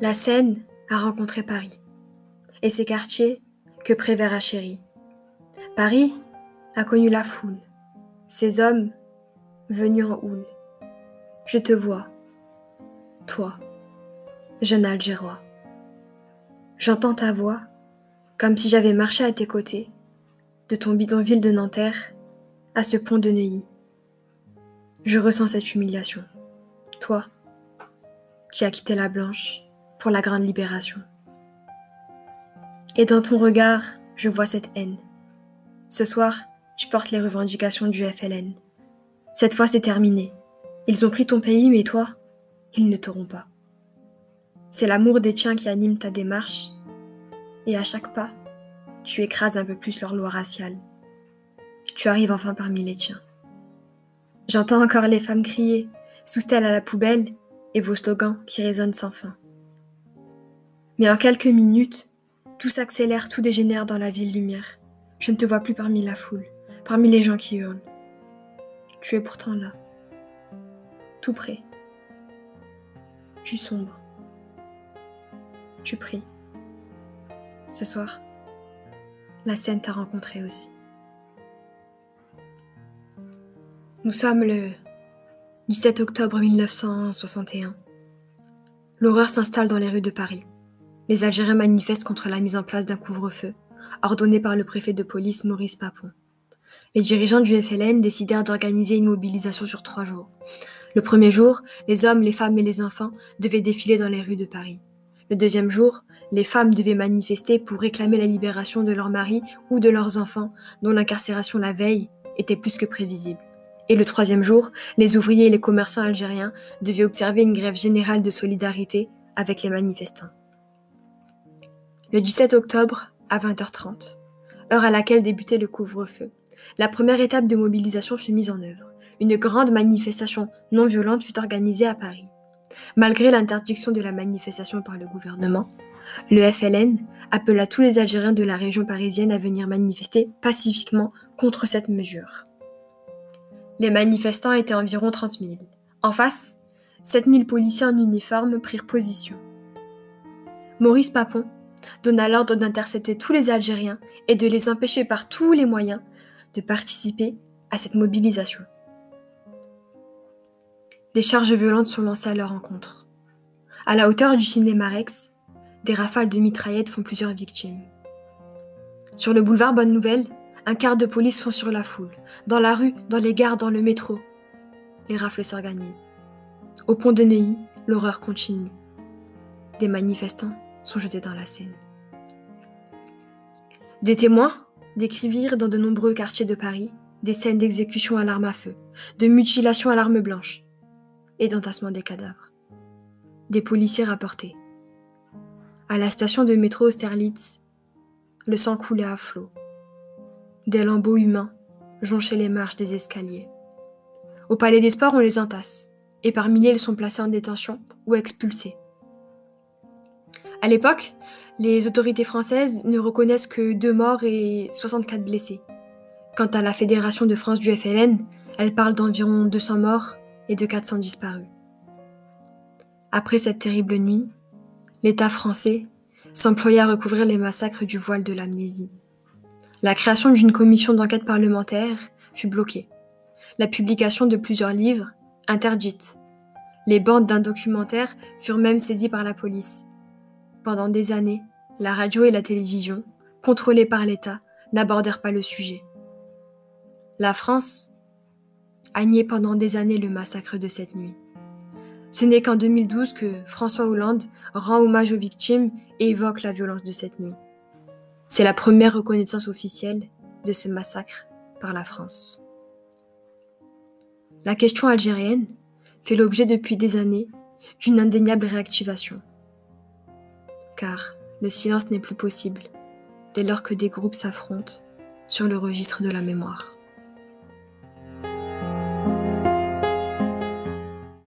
La Seine a rencontré Paris et ses quartiers que Prévert a chéris. Paris a connu la foule, ses hommes venus en houle. Je te vois, toi, jeune Algérois. J'entends ta voix comme si j'avais marché à tes côtés, de ton bidonville de Nanterre à ce pont de Neuilly. Je ressens cette humiliation. Toi, qui as quitté la blanche pour la grande libération. Et dans ton regard, je vois cette haine. Ce soir, tu portes les revendications du FLN. Cette fois, c'est terminé. Ils ont pris ton pays, mais toi, ils ne t'auront pas. C'est l'amour des tiens qui anime ta démarche, et à chaque pas, tu écrases un peu plus leur loi raciale. Tu arrives enfin parmi les tiens. J'entends encore les femmes crier, sous à la poubelle, et vos slogans qui résonnent sans fin. Mais en quelques minutes, tout s'accélère, tout dégénère dans la ville lumière. Je ne te vois plus parmi la foule, parmi les gens qui hurlent. Tu es pourtant là, tout près. Tu sombres. Tu pries. Ce soir, la scène t'a rencontré aussi. Nous sommes le 17 octobre 1961. L'horreur s'installe dans les rues de Paris. Les Algériens manifestent contre la mise en place d'un couvre-feu, ordonné par le préfet de police Maurice Papon. Les dirigeants du FLN décidèrent d'organiser une mobilisation sur trois jours. Le premier jour, les hommes, les femmes et les enfants devaient défiler dans les rues de Paris. Le deuxième jour, les femmes devaient manifester pour réclamer la libération de leurs maris ou de leurs enfants, dont l'incarcération la veille était plus que prévisible. Et le troisième jour, les ouvriers et les commerçants algériens devaient observer une grève générale de solidarité avec les manifestants. Le 17 octobre, à 20h30, heure à laquelle débutait le couvre-feu, la première étape de mobilisation fut mise en œuvre. Une grande manifestation non violente fut organisée à Paris. Malgré l'interdiction de la manifestation par le gouvernement, le FLN appela tous les Algériens de la région parisienne à venir manifester pacifiquement contre cette mesure. Les manifestants étaient environ 30 000. En face, 7 000 policiers en uniforme prirent position. Maurice Papon donna l'ordre d'intercepter tous les Algériens et de les empêcher par tous les moyens de participer à cette mobilisation. Des charges violentes sont lancées à leur encontre. À la hauteur du cinéma Rex, des rafales de mitraillettes font plusieurs victimes. Sur le boulevard Bonne Nouvelle, un quart de police font sur la foule. Dans la rue, dans les gares, dans le métro, les rafles s'organisent. Au pont de Neuilly, l'horreur continue. Des manifestants sont jetés dans la Seine. Des témoins décrivirent dans de nombreux quartiers de Paris des scènes d'exécution à l'arme à feu, de mutilation à l'arme blanche, et d'entassement des cadavres. Des policiers rapportaient. À la station de métro Austerlitz, le sang coulait à flot. Des lambeaux humains jonchaient les marches des escaliers. Au palais des sports, on les entasse, et par milliers, ils sont placés en détention ou expulsés. À l'époque, les autorités françaises ne reconnaissent que deux morts et 64 blessés. Quant à la Fédération de France du FLN, elle parle d'environ 200 morts et de 400 disparus. Après cette terrible nuit, l'État français s'employa à recouvrir les massacres du voile de l'amnésie. La création d'une commission d'enquête parlementaire fut bloquée. La publication de plusieurs livres, interdite. Les bandes d'un documentaire furent même saisies par la police. Pendant des années, la radio et la télévision, contrôlées par l'État, n'abordèrent pas le sujet. La France a nié pendant des années le massacre de cette nuit. Ce n'est qu'en 2012 que François Hollande rend hommage aux victimes et évoque la violence de cette nuit. C'est la première reconnaissance officielle de ce massacre par la France. La question algérienne fait l'objet depuis des années d'une indéniable réactivation. Car le silence n'est plus possible dès lors que des groupes s'affrontent sur le registre de la mémoire.